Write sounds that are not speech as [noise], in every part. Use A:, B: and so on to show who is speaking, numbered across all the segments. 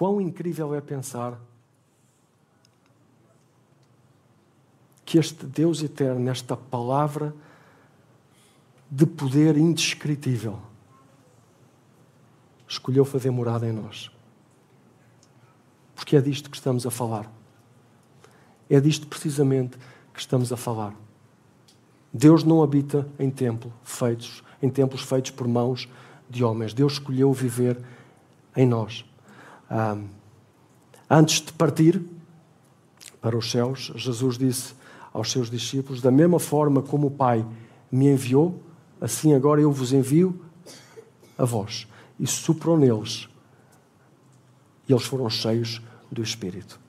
A: quão incrível é pensar que este Deus eterno, esta palavra de poder indescritível, escolheu fazer morada em nós. Porque é disto que estamos a falar. É disto precisamente que estamos a falar. Deus não habita em templo feitos, em templos feitos por mãos de homens. Deus escolheu viver em nós. Ah, antes de partir para os céus, Jesus disse aos seus discípulos: Da mesma forma como o Pai me enviou, assim agora eu vos envio a vós. E soprou neles. E eles foram cheios do Espírito.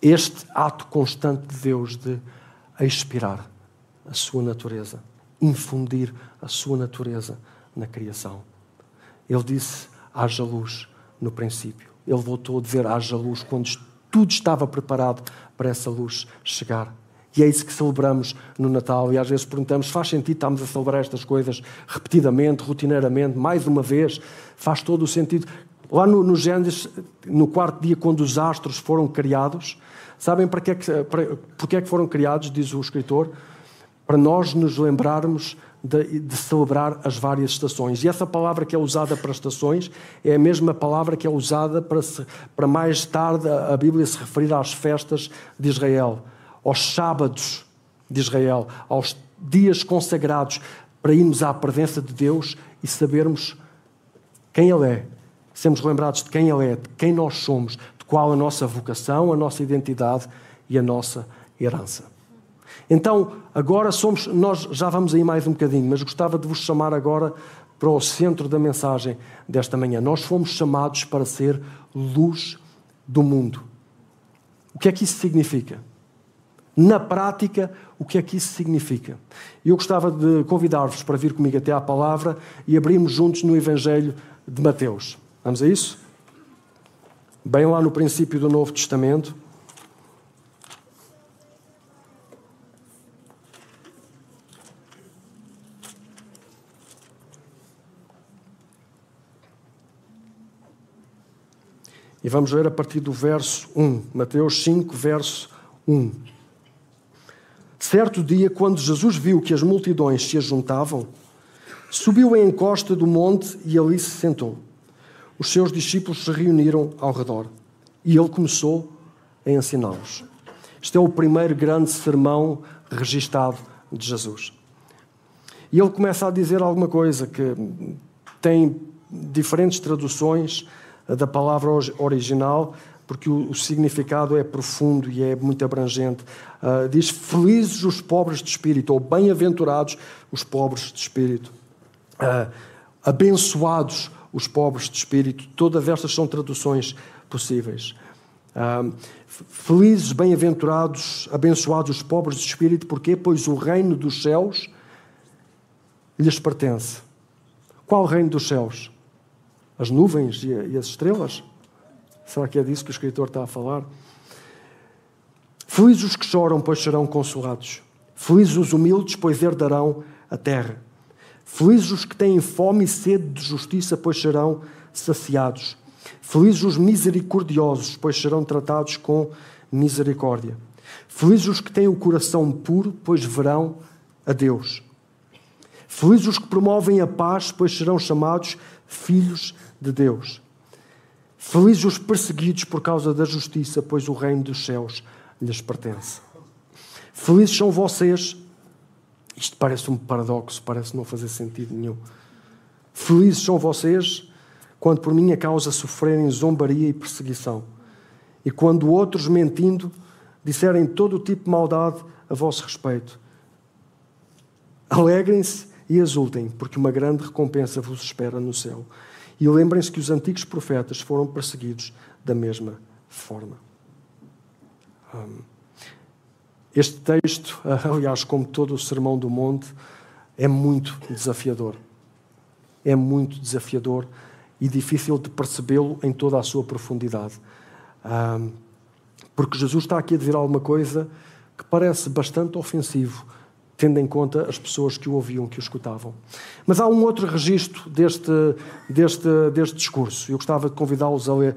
A: Este ato constante de Deus de expirar a sua natureza, infundir a sua natureza na criação. Ele disse: haja luz no princípio. Ele voltou a dizer: haja luz quando tudo estava preparado para essa luz chegar. E é isso que celebramos no Natal. E às vezes perguntamos: faz sentido estarmos a celebrar estas coisas repetidamente, rotineiramente, mais uma vez? Faz todo o sentido. Lá no, no Gênesis, no quarto dia, quando os astros foram criados, sabem para que, é que, para, é que foram criados, diz o escritor? Para nós nos lembrarmos de, de, celebrar as várias estações. E essa palavra que é usada para estações é a mesma palavra que é usada para, se, para mais tarde a Bíblia se referir às festas de Israel aos sábados de Israel, aos dias consagrados, para irmos à presença de Deus e sabermos quem Ele é, sermos lembrados de quem Ele é, de quem nós somos, de qual a nossa vocação, a nossa identidade e a nossa herança. Então, agora somos, nós já vamos aí mais um bocadinho, mas gostava de vos chamar agora para o centro da mensagem desta manhã. Nós fomos chamados para ser luz do mundo. O que é que isso significa? na prática, o que é que isso significa. Eu gostava de convidar-vos para vir comigo até à palavra e abrirmos juntos no Evangelho de Mateus. Vamos a isso? Bem lá no princípio do Novo Testamento. E vamos ver a partir do verso 1, Mateus 5, verso 1. Certo dia, quando Jesus viu que as multidões se ajuntavam, subiu em encosta do monte e ali se sentou. Os seus discípulos se reuniram ao redor e ele começou a ensiná-los. Este é o primeiro grande sermão registado de Jesus. E ele começa a dizer alguma coisa que tem diferentes traduções da palavra original, porque o, o, significado é profundo e é muito abrangente. Uh, diz: Felizes os pobres de espírito, ou bem-aventurados os pobres de espírito. Uh, abençoados os pobres de espírito. Todas estas são traduções possíveis. Uh, felizes, bem-aventurados, abençoados os pobres de espírito, porquê? Pois o reino dos céus lhes pertence. Qual reino dos céus? As nuvens e as estrelas? Será que é disso que o escritor está a falar? Felizes os que choram, pois serão consolados. Felizes os humildes, pois herdarão a terra. Felizes os que têm fome e sede de justiça, pois serão saciados. Felizes os misericordiosos, pois serão tratados com misericórdia. Felizes os que têm o coração puro, pois verão a Deus. Felizes os que promovem a paz, pois serão chamados filhos de Deus. Felizes os perseguidos por causa da justiça, pois o reino dos céus lhes pertence. Felizes são vocês. Isto parece um paradoxo, parece não fazer sentido nenhum. Felizes são vocês quando por minha causa sofrerem zombaria e perseguição, e quando outros, mentindo, disserem todo o tipo de maldade a vosso respeito. Alegrem-se e exultem, porque uma grande recompensa vos espera no céu. E lembrem-se que os antigos profetas foram perseguidos da mesma forma. Este texto, [laughs] aliás, como todo o Sermão do Monte, é muito desafiador. É muito desafiador e difícil de percebê-lo em toda a sua profundidade. Porque Jesus está aqui a dizer alguma coisa que parece bastante ofensivo tendo em conta as pessoas que o ouviam, que o escutavam. Mas há um outro registro deste, deste, deste discurso. Eu gostava de convidá-los a ler,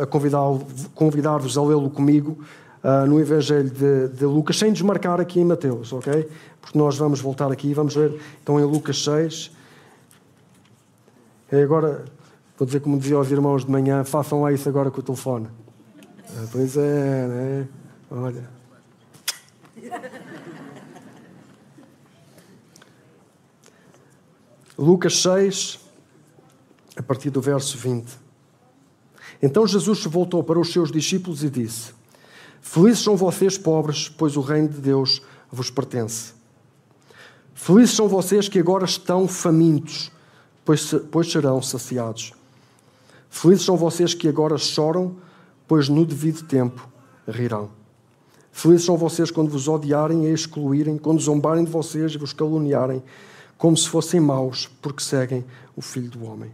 A: a convidá-vos convidar a lê-lo comigo uh, no Evangelho de, de, Lucas, sem desmarcar aqui em Mateus, ok? Porque nós vamos voltar aqui vamos ler, então, em Lucas 6. E agora, vou dizer como dizia aos irmãos de manhã, façam lá isso agora com o telefone. Ah, pois é, né? Olha. Lucas 6, a partir do verso 20. Então Jesus voltou para os seus discípulos e disse: Felizes são vocês, pobres, pois o reino de Deus vos pertence. Felizes são vocês que agora estão famintos, pois, pois serão saciados. Felizes são vocês que agora choram, pois no devido tempo rirão. Felizes são vocês quando vos odiarem e excluírem, quando zombarem de vocês e vos caluniarem, como se fossem maus, porque seguem o Filho do Homem.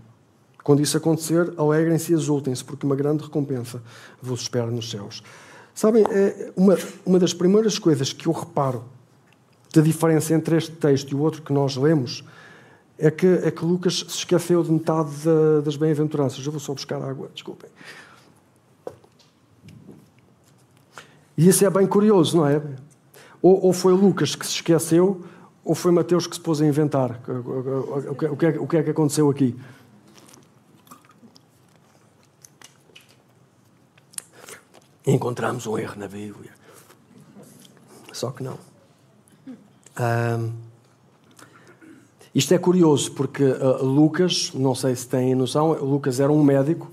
A: Quando isso acontecer, alegrem-se e exultem-se, porque uma grande recompensa vos espera nos céus. Sabem, é uma, uma das primeiras coisas que eu reparo da diferença entre este texto e o outro que nós lemos é que, é que Lucas se esqueceu de metade da, das bem-aventuranças. Eu vou só buscar água, desculpem. E isso é bem curioso, não é? Ou, ou foi Lucas que se esqueceu, ou foi Mateus que se pôs a inventar. O que, é, o que é que aconteceu aqui? encontramos um erro na Bíblia. Só que não. Um, isto é curioso porque uh, Lucas, não sei se têm noção, Lucas era um médico,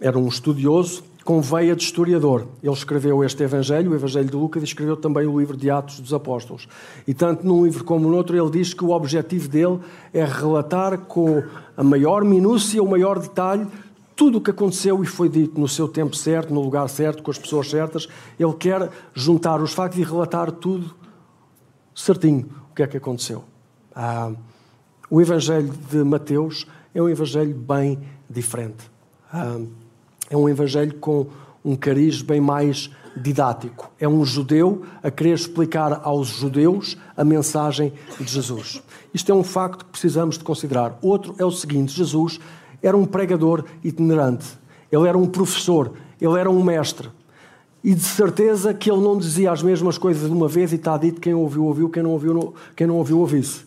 A: era um estudioso com veia de historiador. Ele escreveu este Evangelho, o Evangelho de Lucas, e escreveu também o livro de Atos dos Apóstolos. E tanto num livro como no outro, ele diz que o objetivo dele é relatar com a maior minúcia, o maior detalhe, tudo o que aconteceu e foi dito no seu tempo certo, no lugar certo, com as pessoas certas, ele quer juntar os factos e relatar tudo certinho o que é que aconteceu. Ah, o Evangelho de Mateus é um Evangelho bem diferente. Ah, é um Evangelho com um cariz bem mais didático. É um judeu a querer explicar aos judeus a mensagem de Jesus. Isto é um facto que precisamos de considerar. Outro é o seguinte: Jesus era um pregador itinerante, ele era um professor, ele era um mestre. E de certeza que ele não dizia as mesmas coisas de uma vez e está dito quem ouviu, ouviu, quem não ouviu, não, quem não ouviu, ouviu-se.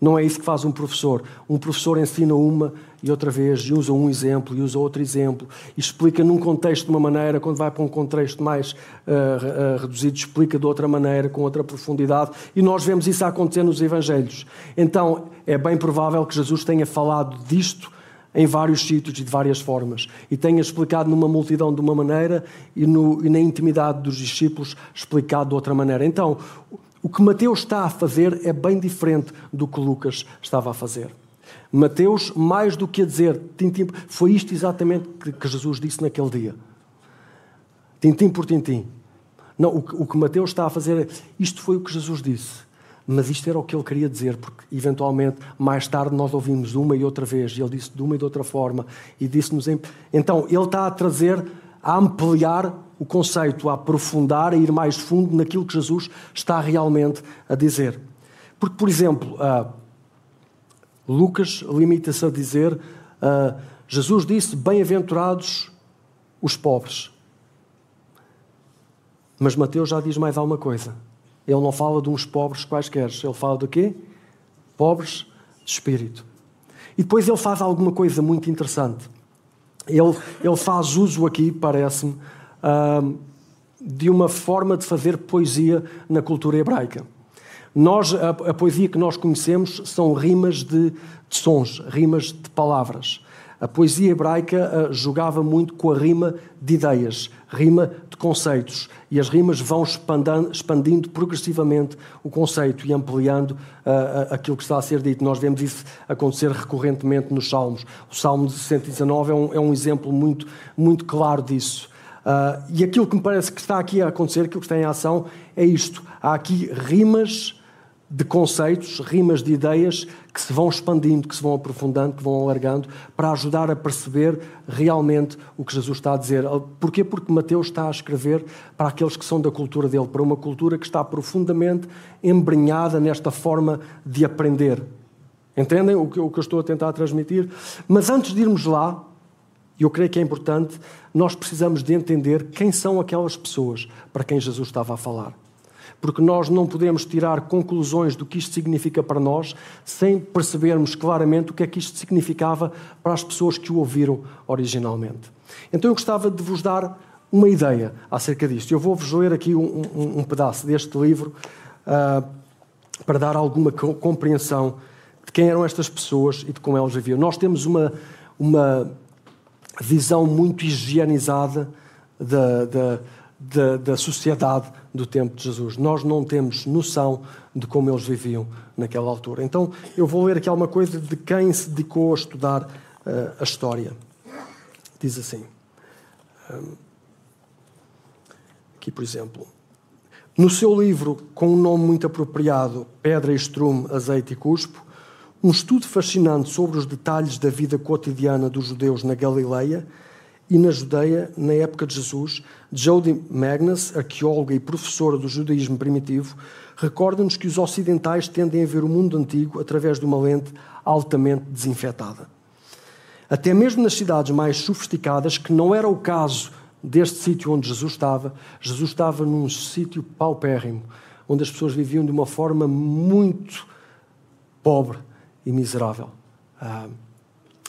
A: Não é isso que faz um professor. Um professor ensina uma e outra vez, e usa um exemplo, e usa outro exemplo, e explica num contexto de uma maneira, quando vai para um contexto mais uh, uh, reduzido, explica de outra maneira, com outra profundidade, e nós vemos isso acontecer nos Evangelhos. Então, é bem provável que Jesus tenha falado disto em vários sítios e de várias formas, e tenha explicado numa multidão de uma maneira e, no, e na intimidade dos discípulos explicado de outra maneira. Então, o que Mateus está a fazer é bem diferente do que Lucas estava a fazer. Mateus, mais do que a dizer, tintim, foi isto exatamente que Jesus disse naquele dia. Tintim por tintim. Não, o que, o que Mateus está a fazer é, isto foi o que Jesus disse. Mas isto era o que ele queria dizer, porque eventualmente mais tarde nós ouvimos uma e outra vez, e ele disse de uma e de outra forma, e disse-nos. Em... Então, ele está a trazer, a ampliar o conceito, a aprofundar, a ir mais fundo naquilo que Jesus está realmente a dizer. Porque, por exemplo, uh, Lucas limita-se a dizer: uh, Jesus disse, bem-aventurados os pobres. Mas Mateus já diz mais alguma coisa. Ele não fala de uns pobres quaisquer, ele fala de quê? Pobres de espírito. E depois ele faz alguma coisa muito interessante. Ele, ele faz uso aqui, parece-me, uh, de uma forma de fazer poesia na cultura hebraica. Nós, a, a poesia que nós conhecemos são rimas de, de sons, rimas de palavras. A poesia hebraica uh, jogava muito com a rima de ideias, rima de conceitos. E as rimas vão expandindo progressivamente o conceito e ampliando uh, aquilo que está a ser dito. Nós vemos isso acontecer recorrentemente nos Salmos. O Salmo 119 é um, é um exemplo muito, muito claro disso. Uh, e aquilo que me parece que está aqui a acontecer, aquilo que está em ação, é isto. Há aqui rimas de conceitos, rimas de ideias que se vão expandindo, que se vão aprofundando, que vão alargando, para ajudar a perceber realmente o que Jesus está a dizer. Porquê? Porque Mateus está a escrever para aqueles que são da cultura dele, para uma cultura que está profundamente embrenhada nesta forma de aprender. Entendem o que eu estou a tentar transmitir? Mas antes de irmos lá, e eu creio que é importante, nós precisamos de entender quem são aquelas pessoas para quem Jesus estava a falar porque nós não podemos tirar conclusões do que isto significa para nós sem percebermos claramente o que é que isto significava para as pessoas que o ouviram originalmente. Então eu gostava de vos dar uma ideia acerca disto. Eu vou-vos ler aqui um, um, um, pedaço deste livro uh, para dar alguma compreensão de quem eram estas pessoas e de como elas viviam. Nós temos uma, uma visão muito higienizada da, da da, da, sociedade do tempo de Jesus. Nós não temos noção de como eles viviam naquela altura. Então, eu vou ler aqui alguma coisa de quem se dedicou a estudar uh, a história. Diz assim. Um, aqui, por exemplo. No seu livro, com um nome muito apropriado, Pedra, Estrume, Azeite e Cuspo, um estudo fascinante sobre os detalhes da vida cotidiana dos judeus na Galileia e na Judeia, na época de Jesus, Jody Magnus, arqueóloga e professora do judaísmo primitivo, recorda-nos que os ocidentais tendem a ver o mundo antigo através de uma lente altamente desinfetada. Até mesmo nas cidades mais sofisticadas, que não era o caso deste sítio onde Jesus estava, Jesus estava num sítio paupérrimo, onde as pessoas viviam de uma forma muito pobre e miserável. Ah,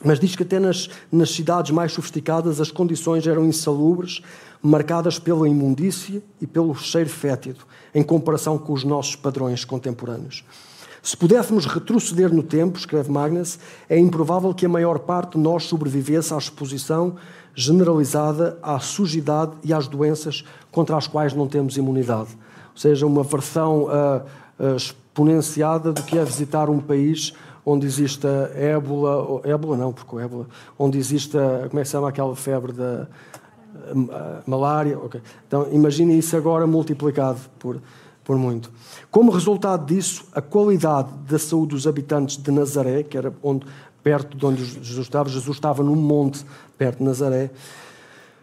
A: mas diz que até nas, nas cidades mais sofisticadas as condições eram insalubres, marcadas pela imundícia e pelo cheiro fétido, em comparação com os nossos padrões contemporâneos. Se pudéssemos retroceder no tempo, escreve Magnus, é improvável que a maior parte de nós sobrevivesse à exposição generalizada à sujidade e às doenças contra as quais não temos imunidade. Ou seja, uma versão uh, uh, exponenciada do que é visitar um país onde existe a ébola, ébola não, porque o ébola, onde existe, a, como é que se chama aquela febre da malária, okay. Então imagine isso agora multiplicado por, por muito. Como resultado disso, a qualidade da saúde dos habitantes de Nazaré, que era onde, perto de onde Jesus estava, Jesus estava num monte perto de Nazaré,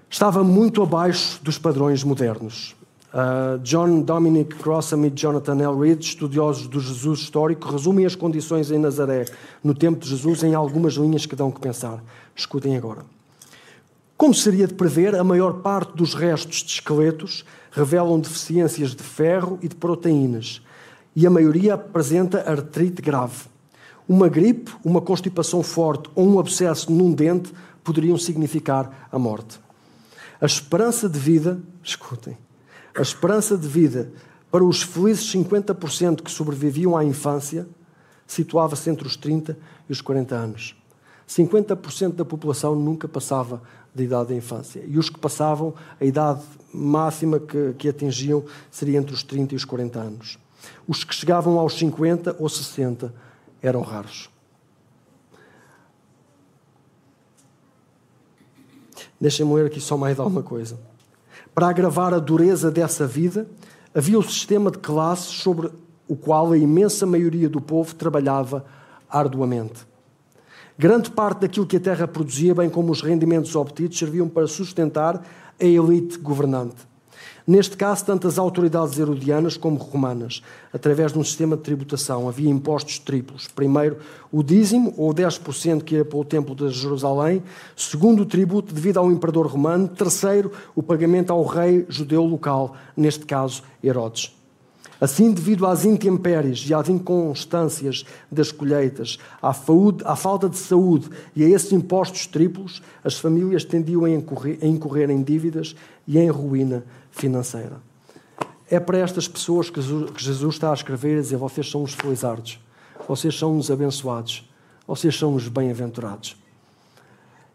A: estava muito abaixo dos padrões modernos. Uh, John Dominic Crossan e Jonathan L. Reed, estudiosos do Jesus histórico, resumem as condições em Nazaré no tempo de Jesus em algumas linhas que dão que pensar. Escutem agora. Como seria de prever, a maior parte dos restos de esqueletos revelam deficiências de ferro e de proteínas, e a maioria apresenta artrite grave. Uma gripe, uma constipação forte ou um abscesso num dente poderiam significar a morte. A esperança de vida, escutem, a esperança de vida para os felizes 50% que sobreviviam à infância situava-se entre os 30 e os 40 anos. 50% da população nunca passava da idade da infância. E os que passavam, a idade máxima que, que atingiam seria entre os 30 e os 40 anos. Os que chegavam aos 50 ou 60 eram raros. Deixem-me ler aqui só mais alguma coisa. Para agravar a dureza dessa vida, havia o sistema de classes sobre o qual a imensa maioria do povo trabalhava arduamente. Grande parte daquilo que a terra produzia, bem como os rendimentos obtidos, serviam para sustentar a elite governante. Neste caso, tanto as autoridades herodianas como romanas, através de um sistema de tributação, havia impostos triplos. Primeiro, o dízimo, ou 10% que ia para o Templo de Jerusalém. Segundo, o tributo devido ao imperador romano. Terceiro, o pagamento ao rei judeu local, neste caso, Herodes. Assim, devido às intempéries e às inconstâncias das colheitas, à, à, falta de saúde e a esses impostos triplos, as famílias tendiam a incorrer, a incorrer em dívidas e em ruína financeira. É para estas pessoas que Jesus está a escrever e dizer: vocês são os felizardos, vocês são os abençoados, vocês são os bem-aventurados.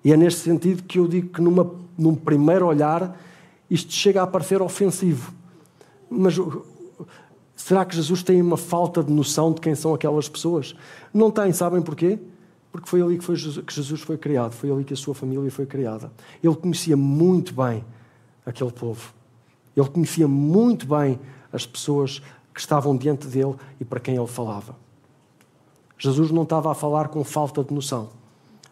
A: E é neste sentido que eu digo que, numa, num primeiro olhar, isto chega a parecer ofensivo. Mas Será que Jesus tem uma falta de noção de quem são aquelas pessoas? Não tem, sabem porquê? Porque foi ali que, foi Jesus, que Jesus foi criado, foi ali que a sua família foi criada. Ele conhecia muito bem aquele povo. Ele conhecia muito bem as pessoas que estavam diante dele e para quem ele falava. Jesus não estava a falar com falta de noção.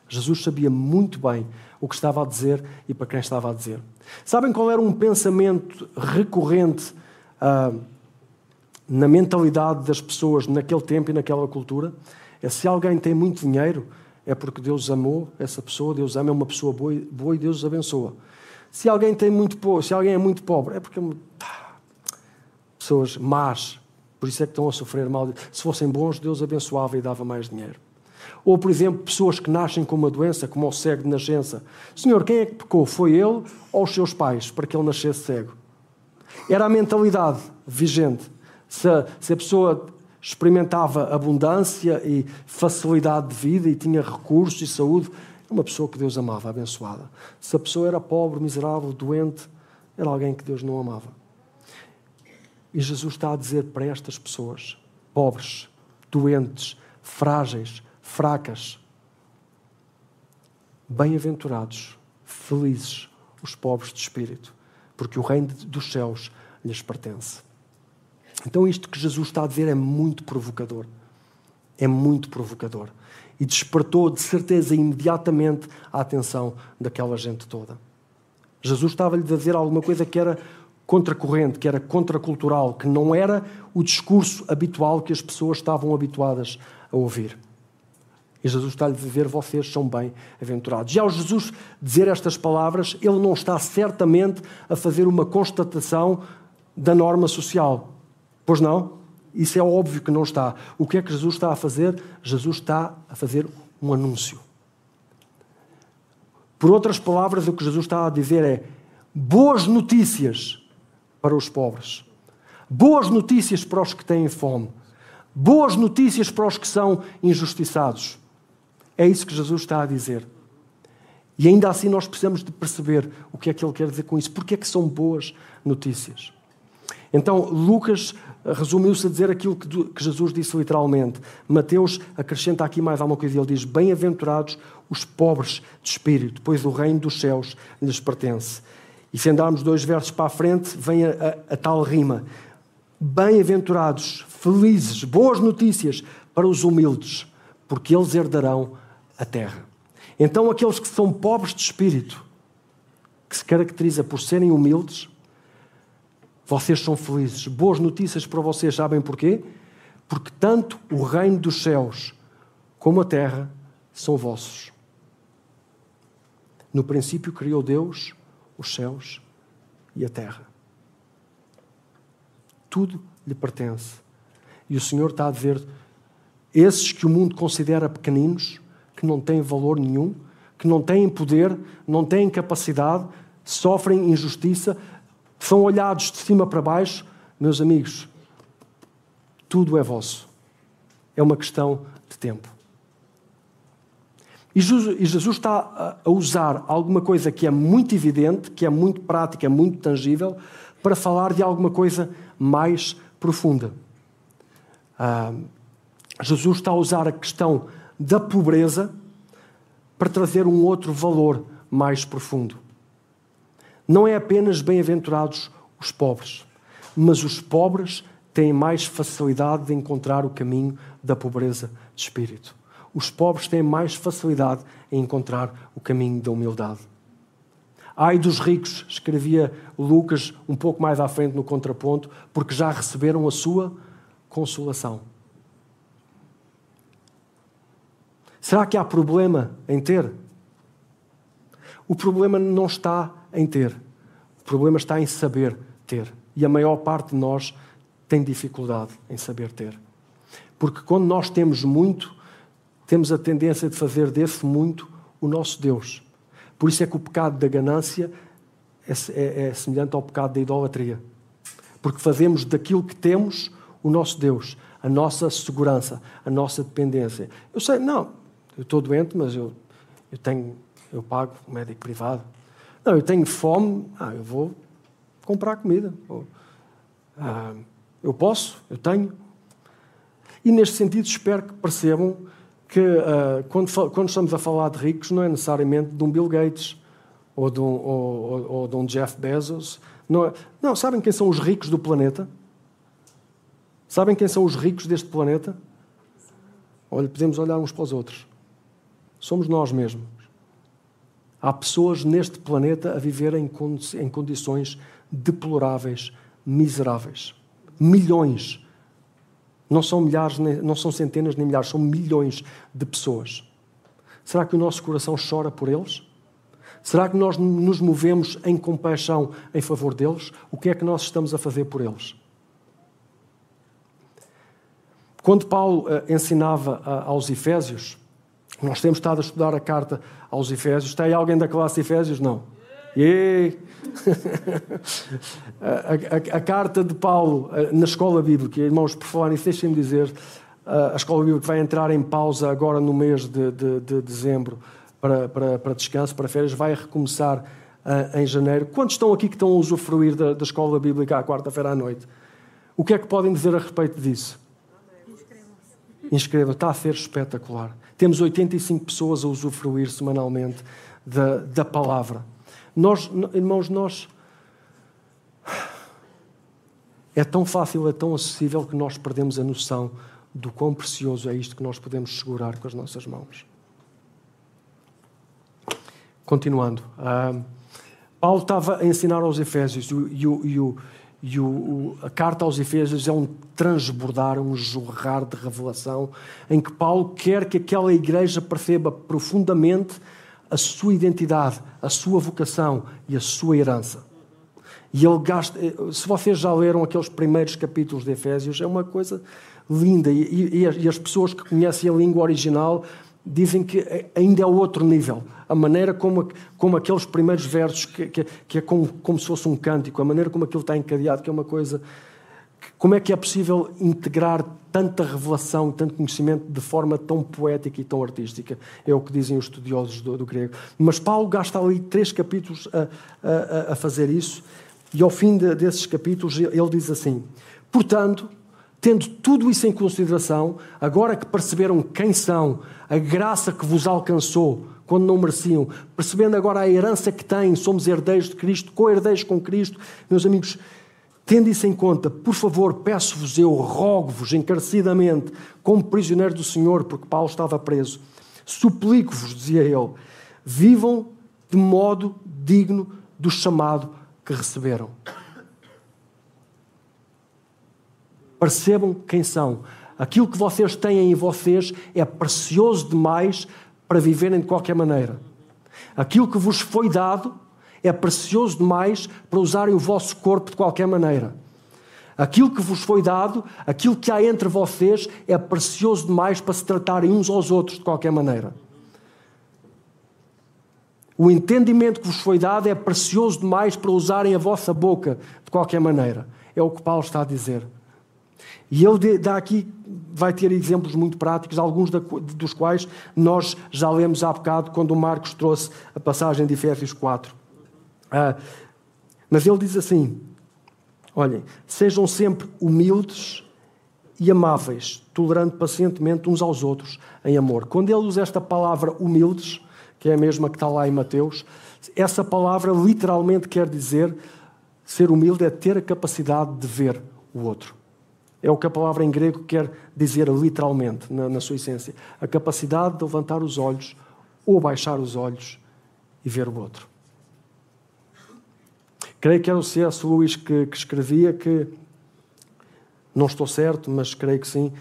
A: Jesus sabia muito bem o que estava a dizer e para quem estava a dizer. Sabem qual era um pensamento recorrente uh, na mentalidade das pessoas naquele tempo e naquela cultura? É se alguém tem muito dinheiro, é porque Deus amou essa pessoa, Deus ama, é uma pessoa boa, boa e Deus abençoa. Se alguém tem muito pouco, se alguém é muito pobre, é porque pessoas más, por isso é que estão a sofrer mal. Se fossem bons, Deus abençoava e dava mais dinheiro. Ou, por exemplo, pessoas que nascem com uma doença, como o cego de nascença. Senhor, quem é que pecou? Foi ele ou os seus pais para que ele nascesse cego? Era a mentalidade vigente. Se a, se a pessoa experimentava abundância e facilidade de vida e tinha recursos e saúde, uma pessoa que Deus amava, abençoada. Se a pessoa era pobre, miserável, doente, era alguém que Deus não amava. E Jesus está a dizer para estas pessoas, pobres, doentes, frágeis, fracas. Bem-aventurados, felizes os pobres de espírito, porque o reino dos céus lhes pertence. Então, isto que Jesus está a dizer é muito provocador. É muito provocador. E despertou, de certeza, imediatamente a atenção daquela gente toda. Jesus estava-lhe a dizer alguma coisa que era contracorrente, que era contracultural, que não era o discurso habitual que as pessoas estavam habituadas a ouvir. E Jesus está-lhe a dizer: vocês são bem-aventurados. E ao Jesus dizer estas palavras, ele não está certamente a fazer uma constatação da norma social. Pois não? Isso é óbvio que não está. O que é que Jesus está a fazer? Jesus está a fazer um anúncio. Por outras palavras, o que Jesus está a dizer é: boas notícias para os pobres, boas notícias para os que têm fome, boas notícias para os que são injustiçados. É isso que Jesus está a dizer. E ainda assim nós precisamos de perceber o que é que ele quer dizer com isso. Porque é que são boas notícias? Então, Lucas resumiu-se a dizer aquilo que Jesus disse literalmente. Mateus acrescenta aqui mais alguma coisa. Ele diz: Bem-aventurados os pobres de espírito, pois o reino dos céus lhes pertence. E se andarmos dois versos para a frente, vem a, a, a tal rima: Bem-aventurados, felizes, boas notícias para os humildes, porque eles herdarão a terra. Então, aqueles que são pobres de espírito, que se caracteriza por serem humildes, vocês são felizes. Boas notícias para vocês, sabem porquê? Porque tanto o reino dos céus como a terra são vossos. No princípio criou Deus os céus e a terra. Tudo lhe pertence. E o Senhor está a dizer: esses que o mundo considera pequeninos, que não têm valor nenhum, que não têm poder, não têm capacidade, sofrem injustiça, são olhados de cima para baixo, meus amigos, tudo é vosso. É uma questão de tempo. E Jesus está a usar alguma coisa que é muito evidente, que é muito prática, muito tangível, para falar de alguma coisa mais profunda. Ah, Jesus está a usar a questão da pobreza para trazer um outro valor mais profundo. Não é apenas bem-aventurados os pobres, mas os pobres têm mais facilidade de encontrar o caminho da pobreza de espírito. Os pobres têm mais facilidade em encontrar o caminho da humildade. Ai dos ricos, escrevia Lucas um pouco mais à frente no contraponto, porque já receberam a sua consolação. Será que há problema em ter? O problema não está em ter. O problema está em saber ter. E a maior parte de nós tem dificuldade em saber ter. Porque quando nós temos muito, temos a tendência de fazer desse muito o nosso Deus. Por isso é que o pecado da ganância é, é, é semelhante ao pecado da idolatria. Porque fazemos daquilo que temos o nosso Deus, a nossa segurança, a nossa dependência. Eu sei, não, eu estou doente, mas eu, eu tenho, eu pago médico privado. Não, eu tenho fome, ah, eu vou comprar comida. Ah, eu posso, eu tenho. E neste sentido espero que percebam que uh, quando, quando, estamos a falar de ricos não é necessariamente de um Bill Gates ou de um, ou, ou, ou de um Jeff Bezos. Não, é, não, sabem quem são os ricos do planeta? Sabem quem são os ricos deste planeta? Olha, podemos olhar uns para os outros. Somos nós mesmos. Há pessoas neste planeta a viver em condições deploráveis, miseráveis. Milhões. Não são milhares, não são centenas nem milhares, são milhões de pessoas. Será que o nosso coração chora por eles? Será que nós nos movemos em compaixão em favor deles? O que é que nós estamos a fazer por eles? Quando Paulo uh, ensinava uh, aos Efésios, nós temos estado a estudar a carta aos Efésios. Está aí alguém da classe Efésios? Não. [laughs] Yeah. a, a, a, carta de Paulo uh, na escola bíblica, irmãos, por falar nisso, deixem-me dizer, a escola bíblica vai entrar em pausa agora no mês de, de, de dezembro para, para, para, descanso, para férias, vai recomeçar em janeiro. Quantos estão aqui que estão a usufruir da, da escola bíblica à quarta-feira à noite? O que é que podem dizer a respeito disso? Inscreva, está a ser espetacular. Temos 85 pessoas a usufruir semanalmente da, da palavra. Nós, irmãos, nós. É tão fácil, é tão acessível que nós perdemos a noção do quão precioso é isto que nós podemos segurar com as nossas mãos. Continuando. Uh, Paulo estava a ensinar aos Efésios e o, e o, e o, o, a carta aos Efésios é um transbordar, um jorrar de revelação, em que Paulo quer que aquela igreja perceba profundamente a sua identidade, a sua vocação e a sua herança. E ele gasta. Se vocês já leram aqueles primeiros capítulos de Efésios, é uma coisa linda. E, e, e as pessoas que conhecem a língua original dizem que ainda é outro nível. A maneira como, como aqueles primeiros versos, que, que, que é como, como se fosse um cântico, a maneira como aquilo está encadeado, que é uma coisa. Como é que é possível integrar tanta revelação, tanto conhecimento de forma tão poética e tão artística? É o que dizem os estudiosos do, do grego. Mas Paulo gasta ali três capítulos a, a, a fazer isso, e ao fim de, desses capítulos ele diz assim: Portanto Tendo tudo isso em consideração, agora que perceberam quem são, a graça que vos alcançou quando não mereciam, percebendo agora a herança que têm, somos herdeiros de Cristo, co-herdeiros com Cristo, meus amigos, tendo isso em conta, por favor, peço-vos eu, rogo-vos encarecidamente, como prisioneiro do Senhor, porque Paulo estava preso, suplico-vos, dizia ele, vivam de modo digno do chamado que receberam. Percebam quem são. Aquilo que vocês têm em vocês é precioso demais para viverem de qualquer maneira. Aquilo que vos foi dado é precioso demais para usarem o vosso corpo de qualquer maneira. Aquilo que vos foi dado, aquilo que há entre vocês, é precioso demais para se tratarem uns aos outros de qualquer maneira. O entendimento que vos foi dado é precioso demais para usarem a vossa boca de qualquer maneira. É o que Paulo está a dizer. E ele dá aqui, vai ter exemplos muito práticos, alguns dos quais nós já lemos há bocado quando o Marcos trouxe a passagem de Efésios 4. Ah, mas ele diz assim: olhem, sejam sempre humildes e amáveis, tolerando pacientemente uns aos outros em amor. Quando ele usa esta palavra humildes, que é a mesma que está lá em Mateus, essa palavra literalmente quer dizer ser humilde é ter a capacidade de ver o outro. É o que a palavra em grego quer dizer literalmente, na, na sua essência. A capacidade de levantar os olhos ou baixar os olhos e ver o outro. Creio que era o C.S. Lewis que, que, escrevia que, não estou certo, mas creio que sim,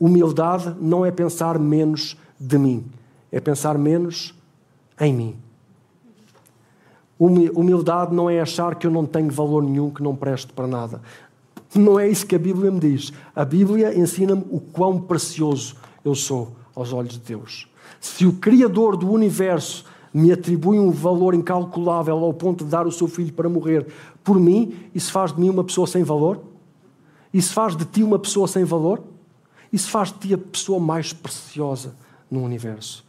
A: humildade não é pensar menos de mim, é pensar menos em mim. Humildade não é achar que eu não tenho valor nenhum, que não presto para nada. Não é isso que a Bíblia me diz. A Bíblia ensina-me o quão precioso eu sou aos olhos de Deus. Se o Criador do universo me atribui um valor incalculável ao ponto de dar o seu filho para morrer por mim, isso faz de mim uma pessoa sem valor? Isso faz de ti uma pessoa sem valor? Isso faz de ti a pessoa mais preciosa no universo.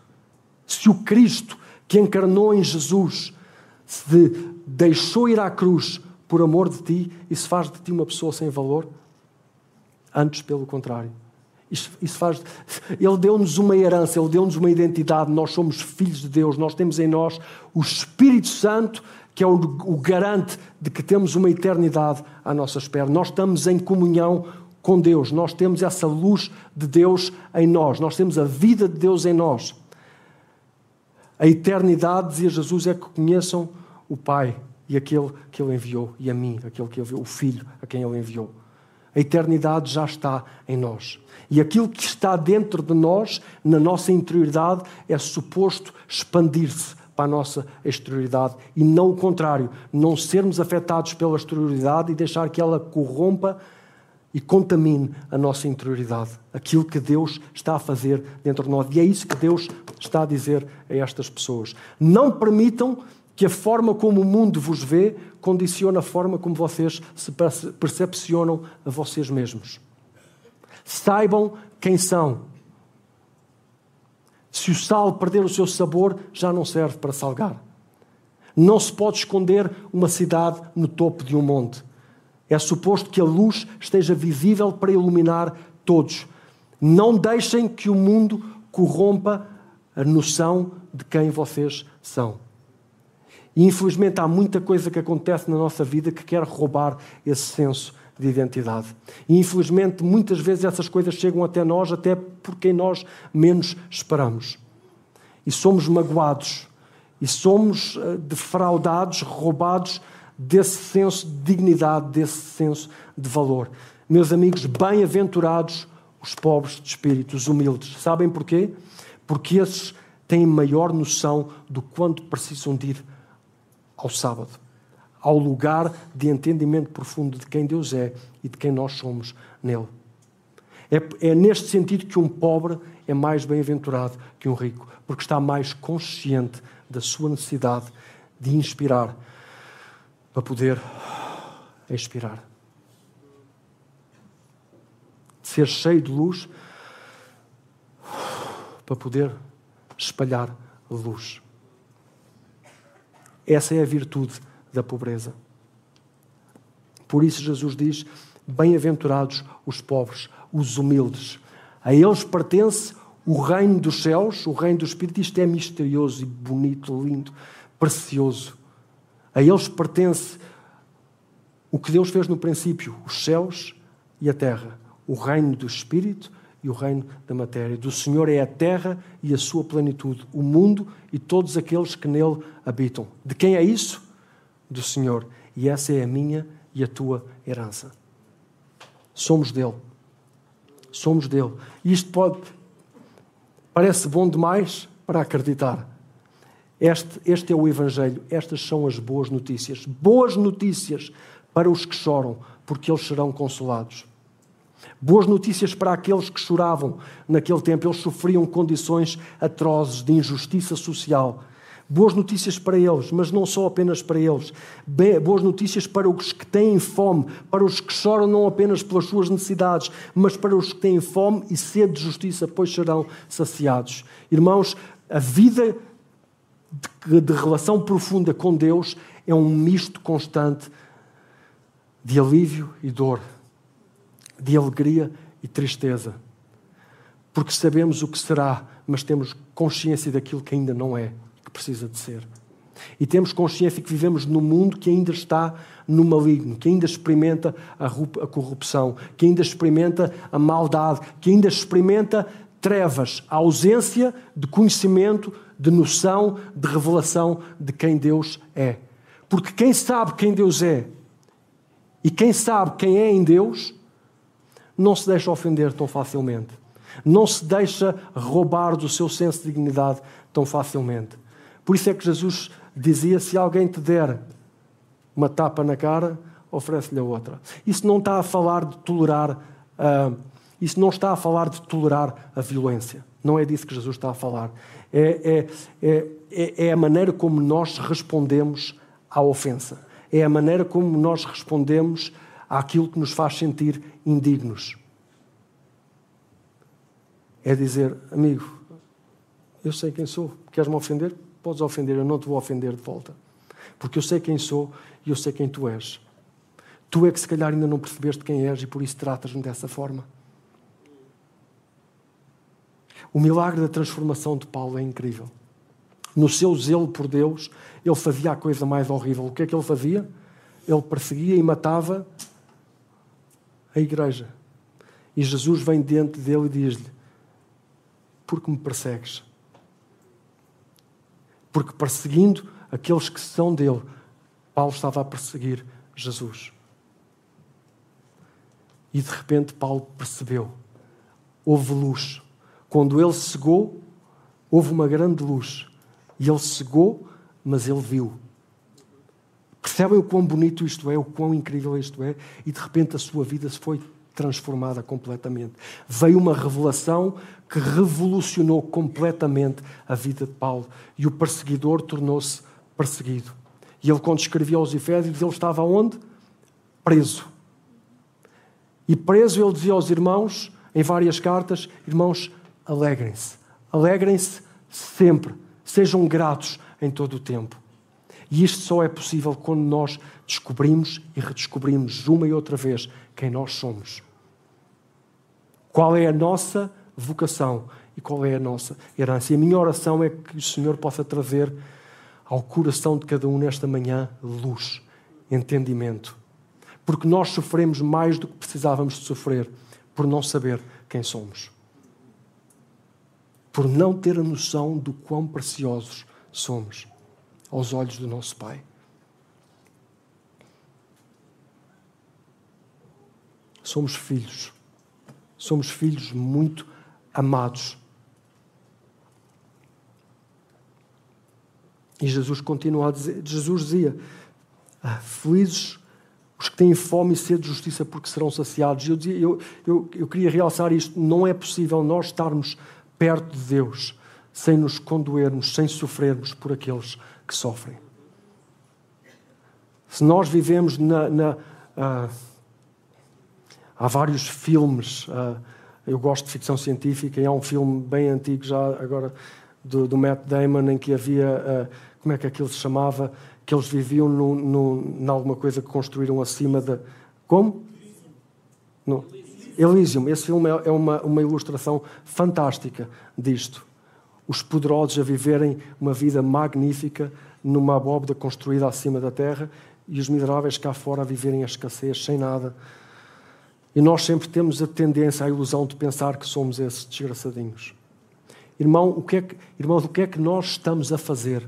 A: Se o Cristo que encarnou em Jesus se deixou ir à cruz por amor de ti, isso faz de ti uma pessoa sem valor? Antes, pelo contrário. Isso, isso faz. Ele deu-nos uma herança, ele deu-nos uma identidade. Nós somos filhos de Deus, nós temos em nós o Espírito Santo, que é o, o garante de que temos uma eternidade à nossa espera. Nós estamos em comunhão com Deus, nós temos essa luz de Deus em nós, nós temos a vida de Deus em nós. A eternidade, dizia Jesus, é que conheçam o Pai e aquele que Ele enviou, e a mim, aquele que Ele enviou, o Filho a quem Ele enviou. A eternidade já está em nós. E aquilo que está dentro de nós, na nossa interioridade, é suposto expandir-se para a nossa exterioridade e não o contrário, não sermos afetados pela exterioridade e deixar que ela corrompa e contamine a nossa interioridade, aquilo que Deus está a fazer dentro de nós. E é isso que Deus está a dizer a estas pessoas. Não permitam que a forma como o mundo vos vê condicione a forma como vocês se percepcionam a vocês mesmos. Saibam quem são. Se o sal perder o seu sabor, já não serve para salgar. Não se pode esconder uma cidade no topo de um monte. É suposto que a luz esteja visível para iluminar todos. Não deixem que o mundo corrompa a noção de quem vocês são. E infelizmente há muita coisa que acontece na nossa vida que quer roubar esse senso de identidade. E infelizmente muitas vezes essas coisas chegam até nós, até por quem nós menos esperamos. E somos magoados, e somos eh, defraudados, roubados desse senso de dignidade, desse senso de valor. Meus amigos, bem-aventurados os pobres de espírito, os humildes. Sabem porquê? Porque esses têm maior noção do quanto precisam de ir ao sábado, ao lugar de entendimento profundo de quem Deus é e de quem nós somos nele. É, é neste sentido que um pobre é mais bem-aventurado que um rico, porque está mais consciente da sua necessidade de inspirar para poder expirar. De ser cheio de luz para poder espalhar luz. Essa é a virtude da pobreza. Por isso Jesus diz: Bem-aventurados os pobres, os humildes. A eles pertence o reino dos céus, o reino do Espírito. Isto é misterioso e bonito, lindo, precioso. A eles pertence o que Deus fez no princípio: os céus e a terra, o reino do Espírito e o reino da matéria. Do Senhor é a terra e a sua plenitude, o mundo e todos aqueles que nele habitam. De quem é isso? Do Senhor. E essa é a minha e a tua herança. Somos dele. Somos dele. E isto pode. Parece bom demais para acreditar. Este, este é o Evangelho, estas são as boas notícias. Boas notícias para os que choram, porque eles serão consolados. Boas notícias para aqueles que choravam naquele tempo, eles sofriam condições atrozes de injustiça social. Boas notícias para eles, mas não só apenas para eles. Boas notícias para os que têm fome, para os que choram não apenas pelas suas necessidades, mas para os que têm fome e sede de justiça, pois serão saciados. Irmãos, a vida de, de relação profunda com Deus é um misto constante de alívio e dor, de alegria e tristeza. Porque sabemos o que será, mas temos consciência daquilo que ainda não é, que precisa de ser. E temos consciência que vivemos num mundo que ainda está no maligno, que ainda experimenta a corrupção, que ainda experimenta a maldade, que ainda experimenta trevas, a ausência de conhecimento, de noção, de revelação de quem Deus é. Porque quem sabe quem Deus é e quem sabe quem é em Deus, não se deixa ofender tão facilmente. Não se deixa roubar do seu senso de dignidade tão facilmente. Por isso é que Jesus dizia: se alguém te der uma tapa na cara, oferece-lhe a outra. Isso não está a falar de tolerar, uh, isso não está a falar de tolerar a violência. Não é disso que Jesus está a falar. É, é, é, é, é a maneira como nós respondemos à ofensa. É a maneira como nós respondemos àquilo que nos faz sentir indignos. É dizer, amigo, eu sei quem sou, queres-me ofender? Podes ofender, eu não te vou ofender de volta. Porque eu sei quem sou e eu sei quem tu és. Tu é que se calhar ainda não percebeste quem és e por isso tratas-me dessa forma. O milagre da transformação de Paulo é incrível. No seu zelo por Deus, ele fazia a coisa mais horrível. O que é que ele fazia? Ele perseguia e matava a igreja. E Jesus vem diante dele e diz-lhe: Por que me persegues? Porque perseguindo aqueles que são dele, Paulo estava a perseguir Jesus. E de repente Paulo percebeu: houve luz. Quando ele cegou, houve uma grande luz. E ele cegou, mas ele viu. Percebem o quão bonito isto é, o quão incrível isto é? E de repente a sua vida se foi transformada completamente. Veio uma revelação que revolucionou completamente a vida de Paulo. E o perseguidor tornou-se perseguido. E ele, quando escrevia aos Efésios, ele estava onde? Preso. E preso, ele dizia aos irmãos, em várias cartas: Irmãos, alegrem-se. Alegrem-se sempre. Sejam gratos em todo o tempo. E isto só é possível quando nós descobrimos e redescobrimos uma e outra vez quem nós somos. Qual é a nossa vocação e qual é a nossa herança. E a minha oração é que o Senhor possa trazer ao coração de cada um nesta manhã luz, entendimento. Porque nós sofremos mais do que precisávamos de sofrer por não saber quem somos. Por não ter a noção do quão preciosos somos aos olhos do nosso Pai. Somos filhos. Somos filhos muito amados. E Jesus continua a dizer, Jesus dizia, ah, felizes os que têm fome e sede de justiça porque serão saciados. Eu, dizia, eu, eu, eu queria realçar isto, não é possível nós estarmos perto de Deus sem nos condoermos, sem sofrermos por aqueles que sofrem. Se nós vivemos na. na ah, há vários filmes, ah, eu gosto de ficção científica, e há um filme bem antigo já agora do, do Matt Damon em que havia. Ah, como é que aquilo se chamava? Que eles viviam no, no, em alguma coisa que construíram acima da. Como? No. Elysium. Esse filme é, é uma, uma ilustração fantástica disto. Os poderosos a viverem uma vida magnífica numa abóbada construída acima da terra e os miseráveis cá fora a viverem a escassez, sem nada. E nós sempre temos a tendência, a ilusão de pensar que somos esses desgraçadinhos. Irmão, o que é que, irmãos, o que é que nós estamos a fazer?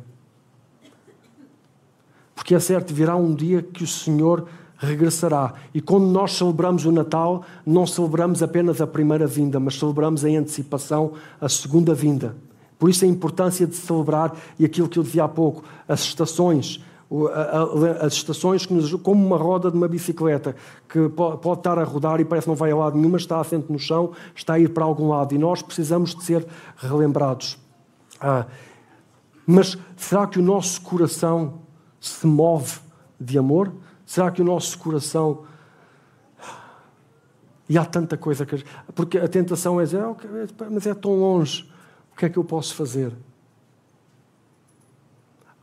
A: Porque é certo, virá um dia que o Senhor regressará. E quando nós celebramos o Natal, não celebramos apenas a primeira vinda, mas celebramos em antecipação a segunda vinda. Por isso a importância de celebrar, e aquilo que eu dizia há pouco, as estações, as estações que nos, como uma roda de uma bicicleta que pode estar a rodar e parece que não vai a lado nenhum, mas está assente no chão, está a ir para algum lado e nós precisamos de ser relembrados. Ah, mas será que o nosso coração se move de amor? Será que o nosso coração. E há tanta coisa que. Porque a tentação é dizer, ah, mas é tão longe, o que é que eu posso fazer?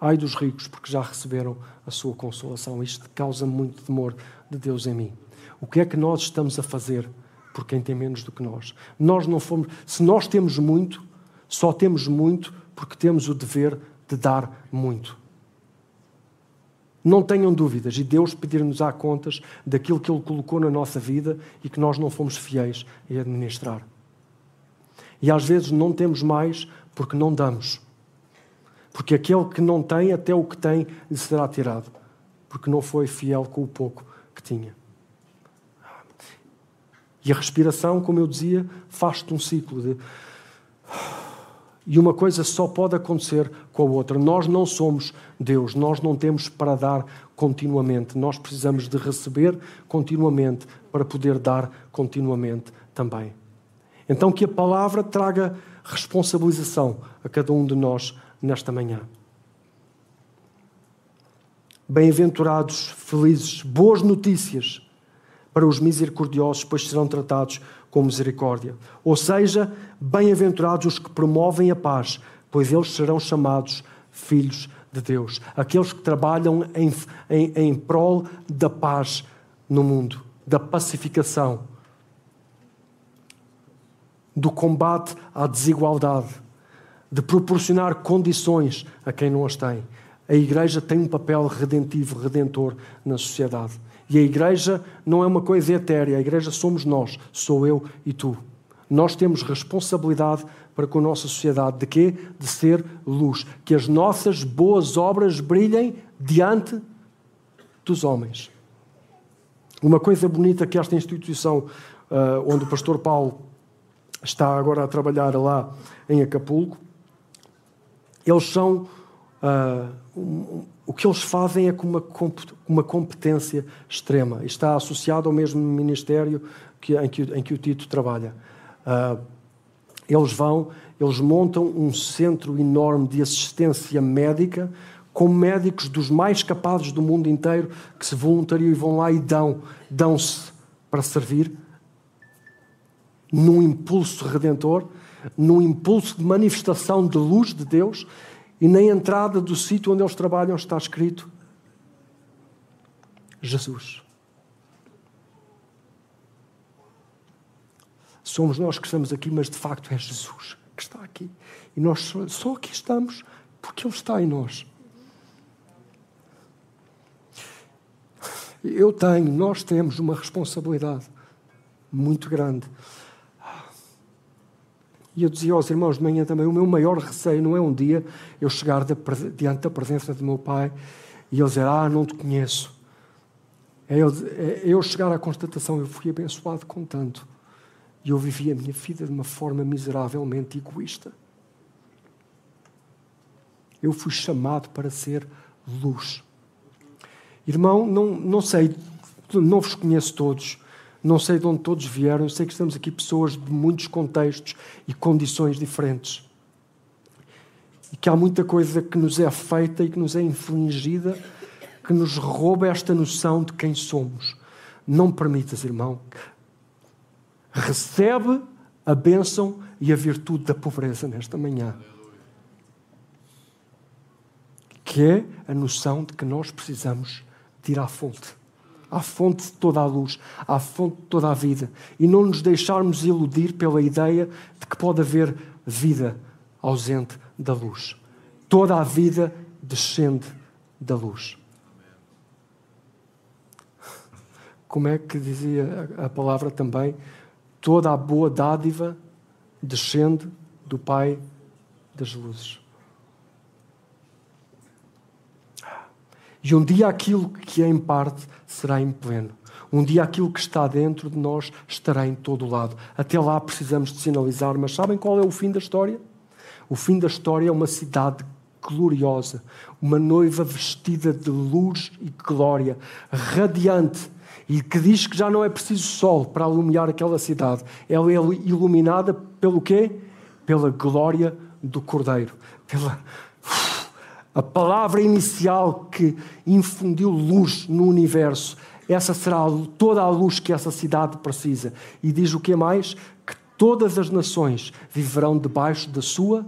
A: Ai dos ricos, porque já receberam a sua consolação. Isto causa muito temor de Deus em mim. O que é que nós estamos a fazer por quem tem menos do que nós? Nós não fomos. Se nós temos muito, só temos muito porque temos o dever de dar muito. Não tenham dúvidas, e Deus pedir-nos á contas daquilo que Ele colocou na nossa vida e que nós não fomos fiéis em administrar. E às vezes não temos mais porque não damos. Porque aquele que não tem, até o que tem, lhe será tirado. Porque não foi fiel com o pouco que tinha. E a respiração, como eu dizia, faz-te um ciclo de. E uma coisa só pode acontecer com a outra. Nós não somos Deus, nós não temos para dar continuamente. Nós precisamos de receber continuamente para poder dar continuamente também. Então, que a palavra traga responsabilização a cada um de nós nesta manhã. Bem-aventurados, felizes, boas notícias para os misericordiosos, pois serão tratados com misericórdia. Ou seja, bem-aventurados os que promovem a paz, pois eles serão chamados filhos de Deus. Aqueles que trabalham em, em, em prol da paz no mundo, da pacificação, do combate à desigualdade de proporcionar condições a quem não as tem. A Igreja tem um papel redentivo, redentor na sociedade. E a igreja não é uma coisa etérea, a igreja somos nós, sou eu e tu. Nós temos responsabilidade para com a nossa sociedade de quê? De ser luz, que as nossas boas obras brilhem diante dos homens. Uma coisa bonita que esta instituição, uh, onde o pastor Paulo está agora a trabalhar lá em Acapulco, eles são. Uh, um, o que eles fazem é com uma, uma competência extrema. Está associado ao mesmo ministério que, em, que, em que o Tito trabalha. Uh, eles vão, eles montam um centro enorme de assistência médica com médicos dos mais capazes do mundo inteiro que se voluntariam e vão lá e dão, dão-se para servir num impulso redentor, num impulso de manifestação de luz de Deus e na entrada do sítio onde eles trabalham está escrito Jesus. Somos nós que estamos aqui, mas de facto é Jesus que está aqui. E nós só aqui estamos porque Ele está em nós. Eu tenho, nós temos uma responsabilidade muito grande. E eu dizia aos irmãos de manhã também: o meu maior receio não é um dia eu chegar diante da presença do meu pai e ele dizer: Ah, não te conheço. É, é eu chegar à constatação: eu fui abençoado com tanto. E eu vivi a minha vida de uma forma miseravelmente egoísta. Eu fui chamado para ser luz. Irmão, não, não sei, não vos conheço todos, não sei de onde todos vieram, eu sei que estamos aqui pessoas de muitos contextos e condições diferentes. E que há muita coisa que nos é feita e que nos é infligida que nos rouba esta noção de quem somos. Não permitas, irmão, recebe a bênção e a virtude da pobreza nesta manhã. Que é a noção de que nós precisamos à fonte. À fonte de toda a luz, à fonte de toda a vida. E não nos deixarmos iludir pela ideia de que pode haver vida ausente da luz. Toda a vida descende da luz. [laughs] Como é que dizia a palavra também? Toda a boa dádiva descende do Pai das luzes. E um dia aquilo que é em parte será em pleno. Um dia aquilo que está dentro de nós estará em todo o lado. Até lá precisamos de sinalizar, mas sabem qual é o fim da história? O fim da história é uma cidade gloriosa, uma noiva vestida de luz e glória, radiante, e que diz que já não é preciso sol para iluminar aquela cidade. Ela é iluminada pelo quê? Pela glória do Cordeiro, pela a palavra inicial que infundiu luz no universo. Essa será toda a luz que essa cidade precisa. E diz o que mais? Que todas as nações viverão debaixo da sua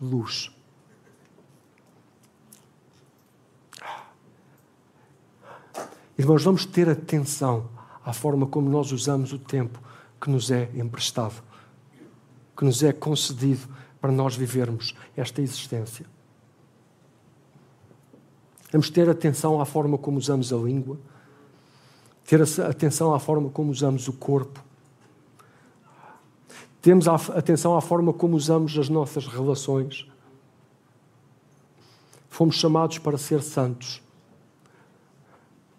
A: luz. Irmãos, vamos ter atenção à forma como nós usamos o tempo que nos é emprestado, que nos é concedido para nós vivermos esta existência. Temos ter atenção à forma como usamos a língua, ter atenção à forma como usamos o corpo. Temos atenção à forma como usamos as nossas relações. Fomos chamados para ser santos.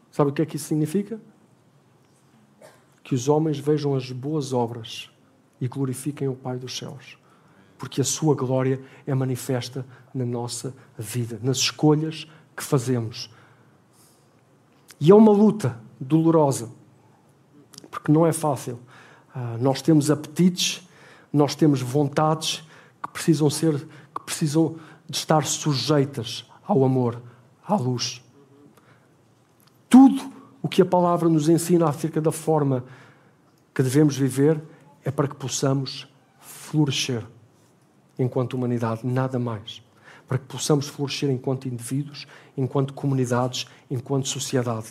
A: Sabe o que é que isso significa? Que os homens vejam as boas obras e glorifiquem o Pai dos céus. Porque a sua glória é manifesta na nossa vida, nas escolhas que fazemos. E é uma luta dolorosa, porque não é fácil. Ah, nós temos apetites, nós temos vontades que precisam ser, que precisam de estar sujeitas ao amor, à luz. Tudo o que a palavra nos ensina acerca da forma que devemos viver é para que possamos florescer enquanto humanidade, nada mais. Para que possamos florescer enquanto indivíduos, enquanto comunidades, enquanto sociedade.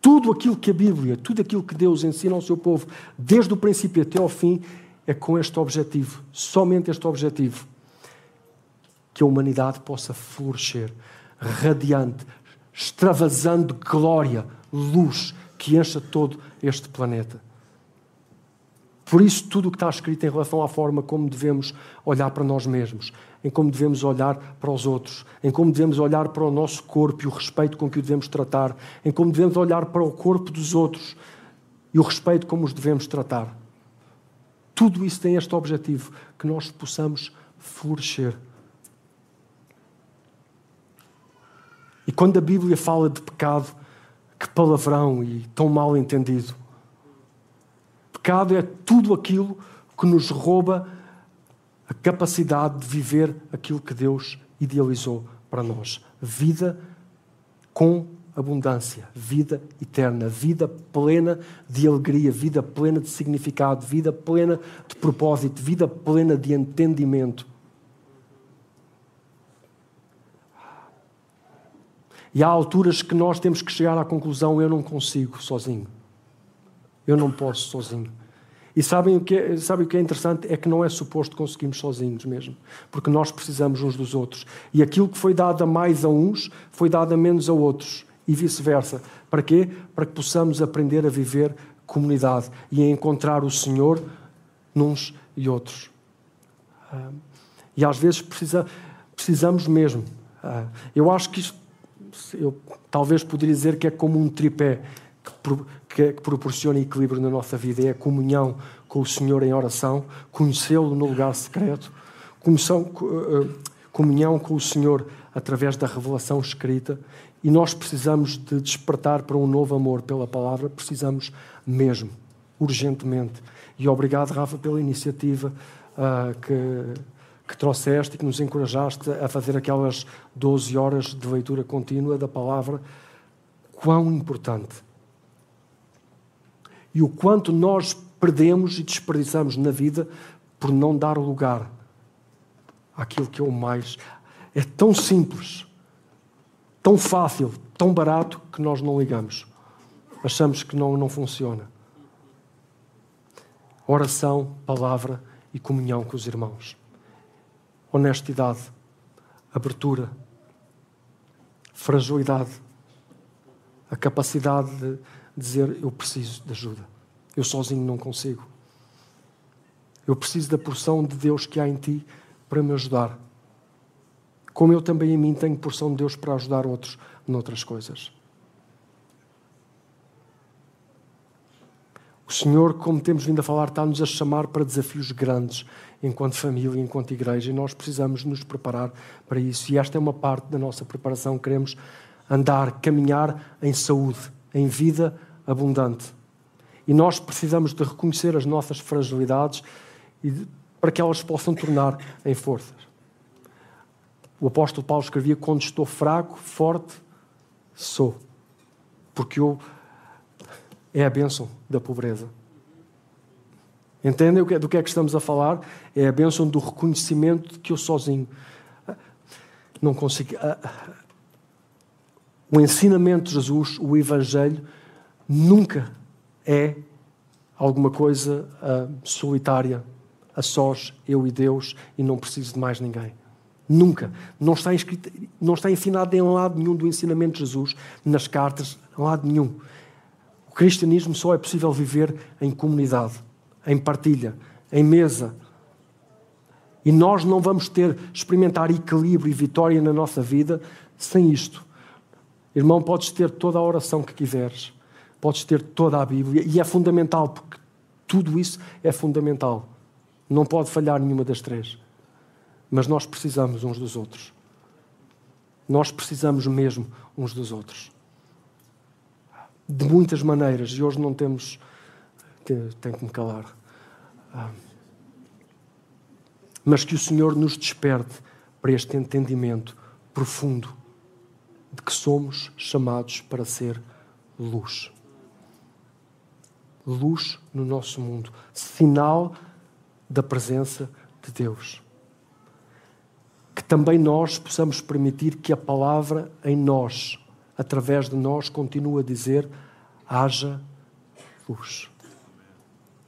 A: Tudo aquilo que a Bíblia, tudo aquilo que Deus ensina ao seu povo, desde o princípio até ao fim, é com este objetivo, somente este objetivo, que a humanidade possa florescer, radiante, extravasando glória luz que encha todo este planeta. Por isso, tudo o que está escrito em relação à forma como devemos olhar para nós mesmos, em como devemos olhar para os outros, em como devemos olhar para o nosso corpo e o respeito com que o devemos tratar, em como devemos olhar para o corpo dos outros e o respeito como os devemos tratar. Tudo isso tem este objetivo, que nós possamos florescer. E quando a Bíblia fala de pecado, que palavrão e tão mal entendido. Pecado é tudo aquilo que nos rouba a capacidade de viver aquilo que Deus idealizou para nós. Vida com abundância, vida eterna, vida plena de alegria, vida plena de significado, vida plena de propósito, vida plena de entendimento. E há alturas que nós temos que chegar à conclusão: eu não consigo sozinho. Eu não posso sozinho. E sabem o, que é, sabem o que é interessante? É que não é suposto conseguirmos sozinhos mesmo. Porque nós precisamos uns dos outros. E aquilo que foi dado a mais a uns, foi dado a menos a outros. E vice-versa. Para quê? Para que possamos aprender a viver comunidade e a encontrar o Senhor nos e outros. Ah, e às vezes precisa, precisamos mesmo. Ah, eu acho que isto eu talvez poderia dizer que é como um tripé que, proporciona equilíbrio na nossa vida. É a comunhão com o Senhor em oração, conhecê-lo no lugar secreto, comunhão, eh, comunhão com o Senhor através da revelação escrita. E nós precisamos de despertar para um novo amor pela palavra, precisamos mesmo, urgentemente. E obrigado, Rafa, pela iniciativa uh, que que trouxeste e que nos encorajaste a fazer aquelas 12 horas de leitura contínua da palavra, quão importante. E o quanto nós perdemos e desperdiçamos na vida por não dar lugar àquilo que é o mais. É tão simples, tão fácil, tão barato que nós não ligamos. Achamos que não, não funciona. Oração, palavra e comunhão com os irmãos honestidade, abertura, fragilidade, a capacidade de dizer: Eu preciso de ajuda, eu sozinho não consigo. Eu preciso da porção de Deus que há em ti para me ajudar. Como eu também em mim tenho porção de Deus para ajudar outros noutras coisas. O Senhor, como temos vindo a falar, está-nos a chamar para desafios grandes enquanto família, enquanto igreja, e nós precisamos nos preparar para isso. E esta é uma parte da nossa preparação. Queremos andar, caminhar em saúde, em vida abundante. E nós precisamos de reconhecer as nossas fragilidades de, para que elas possam tornar em forças. O apóstolo Paulo escrevia: Quando estou fraco, forte, sou. Porque eu é a bênção da pobreza. Entendem do que é que estamos a falar? É a bênção do reconhecimento de que eu sozinho não consigo. O ensinamento de Jesus, o Evangelho, nunca é alguma coisa uh, solitária, a sós, eu e Deus, e não preciso de mais ninguém. Nunca. Não está, escrito, não está ensinado em lado nenhum do ensinamento de Jesus, nas cartas, em lado nenhum. O cristianismo só é possível viver em comunidade em partilha, em mesa. E nós não vamos ter, experimentar equilíbrio e vitória na nossa vida sem isto. Irmão, podes ter toda a oração que quiseres, podes ter toda a Bíblia, e é fundamental, porque tudo isso é fundamental. Não pode falhar nenhuma das três. Mas nós precisamos uns dos outros. Nós precisamos mesmo uns dos outros. De muitas maneiras, e hoje não temos tenho que me calar. Ah. Mas que o Senhor nos desperte para este entendimento profundo de que somos chamados para ser luz. Luz no nosso mundo, sinal da presença de Deus. Que também nós possamos permitir que a palavra em nós, através de nós, continue a dizer: haja luz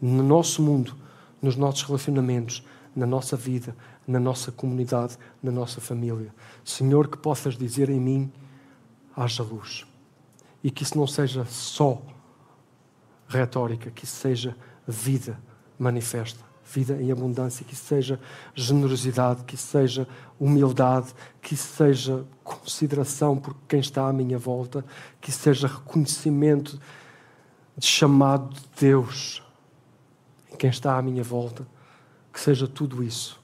A: no nosso mundo, nos nossos relacionamentos, na nossa vida, na nossa comunidade, na nossa família. Senhor, que possas dizer em mim: haja luz. E que isso não seja só retórica, que isso seja vida manifesta, vida em abundância, que isso seja generosidade, que isso seja humildade, que isso seja consideração por quem está à minha volta, que isso seja reconhecimento de chamado de Deus em quem está à minha volta, que seja tudo isso.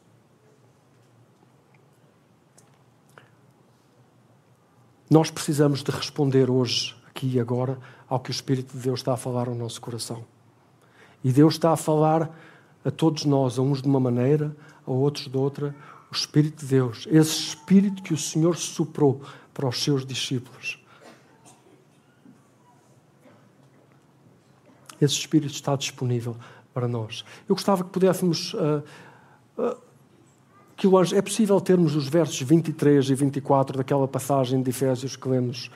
A: Nós precisamos de responder hoje, aqui e agora, ao que o Espírito de Deus está a falar ao nosso coração. E Deus está a falar a todos nós, a uns de uma maneira, a outros de outra. O Espírito de Deus, esse Espírito que o Senhor soprou para os seus discípulos. Esse Espírito está disponível para nós. Eu gostava que pudéssemos. Uh, uh, que o anjo, é possível termos os versos 23 e 24 daquela passagem de Efésios que lemos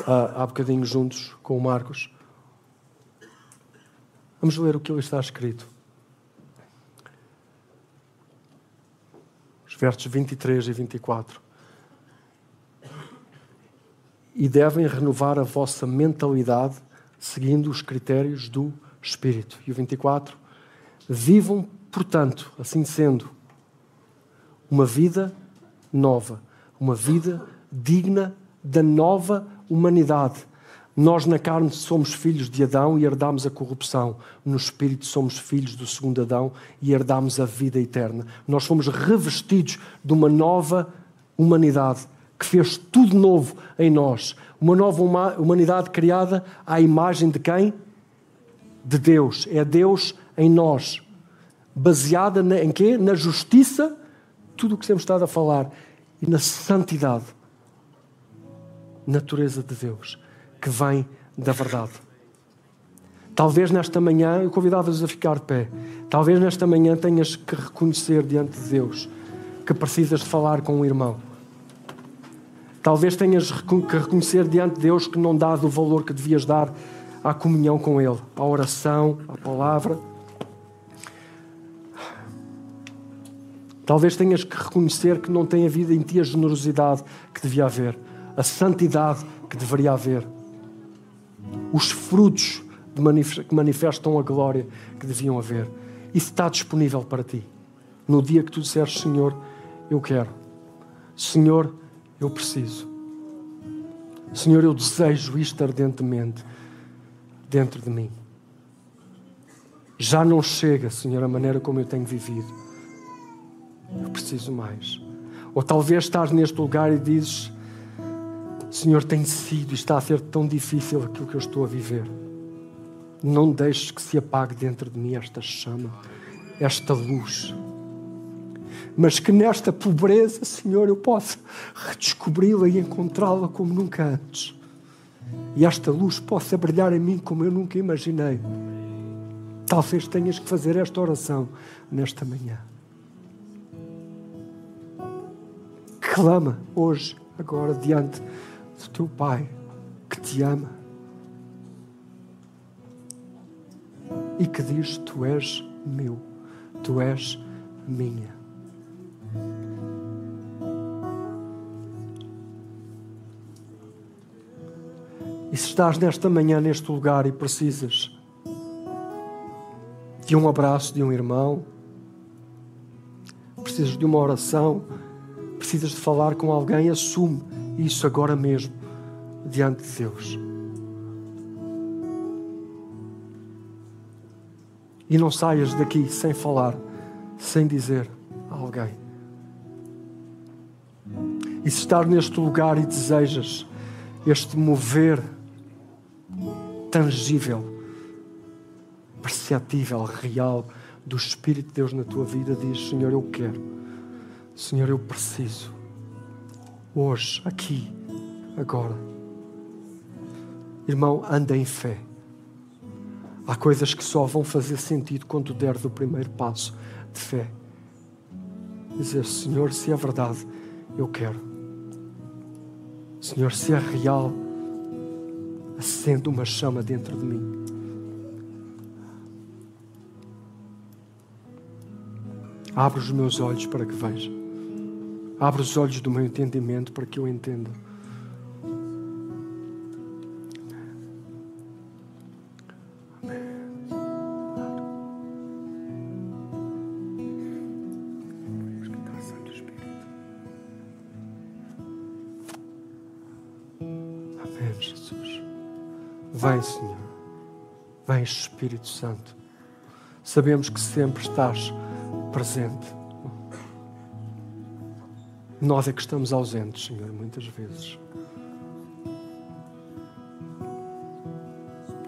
A: uh, há bocadinho juntos com o Marcos? Vamos ler o que ali está escrito. Os versos 23 e 24. E devem renovar a vossa mentalidade seguindo os critérios do Espírito. E o 24. Vivam, portanto, assim sendo, uma vida nova, uma vida digna da nova humanidade nós, na carne, somos filhos de Adão e herdamos a corrupção. No espírito, somos filhos do segundo Adão e herdamos a vida eterna. Nós fomos revestidos de uma nova humanidade que fez tudo novo em nós. Uma nova humanidade criada à imagem de quem? De Deus. É Deus em nós. Baseada em quê? Na justiça, tudo o que temos estado a falar, e na santidade. Natureza de Deus que vem da verdade. Talvez nesta manhã, eu convidava-vos a ficar de pé. Talvez nesta manhã tenhas que reconhecer diante de Deus que precisas de falar com um irmão. Talvez tenhas que reconhecer diante de Deus que não dás o valor que devias dar à comunhão com Ele, à oração, à palavra. Talvez tenhas que reconhecer que não tem havido em ti a generosidade que devia haver, a santidade que deveria haver os frutos que manifestam a glória que deviam haver. Isso está disponível para ti. No dia que tu disseres, Senhor, eu quero. Senhor, eu preciso. Senhor, eu desejo isto ardentemente dentro de mim. Já não chega, Senhor, a maneira como eu tenho vivido. Eu preciso mais. Ou talvez estás neste lugar e dizes: Senhor, tem sido e está a ser tão difícil aquilo que eu estou a viver. Não deixes que se apague dentro de mim esta chama, esta luz. Mas que nesta pobreza, Senhor, eu possa redescobri-la e encontrá-la como nunca antes. E esta luz possa brilhar em mim como eu nunca imaginei. Talvez tenhas que fazer esta oração nesta manhã. Clama hoje, agora, diante do teu Pai que te ama e que diz: Tu és meu, tu és minha. E se estás nesta manhã, neste lugar e precisas de um abraço de um irmão, precisas de uma oração, precisas de falar com alguém, assume isso agora mesmo diante de Deus. E não saias daqui sem falar, sem dizer a alguém. E se estás neste lugar e desejas este mover tangível, perceptível, real do Espírito de Deus na tua vida, diz: Senhor, eu quero. Senhor, eu preciso hoje, aqui, agora. Irmão, anda em fé. Há coisas que só vão fazer sentido quando deres o primeiro passo de fé. Dizer, Senhor, se é verdade, eu quero. Senhor, se é real, acende uma chama dentro de mim. Abre os meus olhos para que veja. Abre os olhos do meu entendimento para que eu entenda. Vem, Senhor. Vem, Espírito Santo. Sabemos que sempre estás presente. Nós é que estamos ausentes, Senhor, muitas vezes.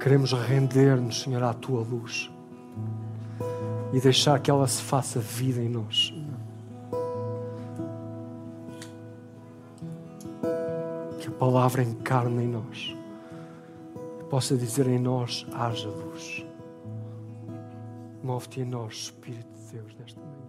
A: Queremos render-nos, Senhor, à tua luz e deixar que ela se faça vida em nós. Que a palavra encarne em nós. Que possa dizer em nós: haja luz. Move-te em nós, Espírito de Deus, nesta manhã.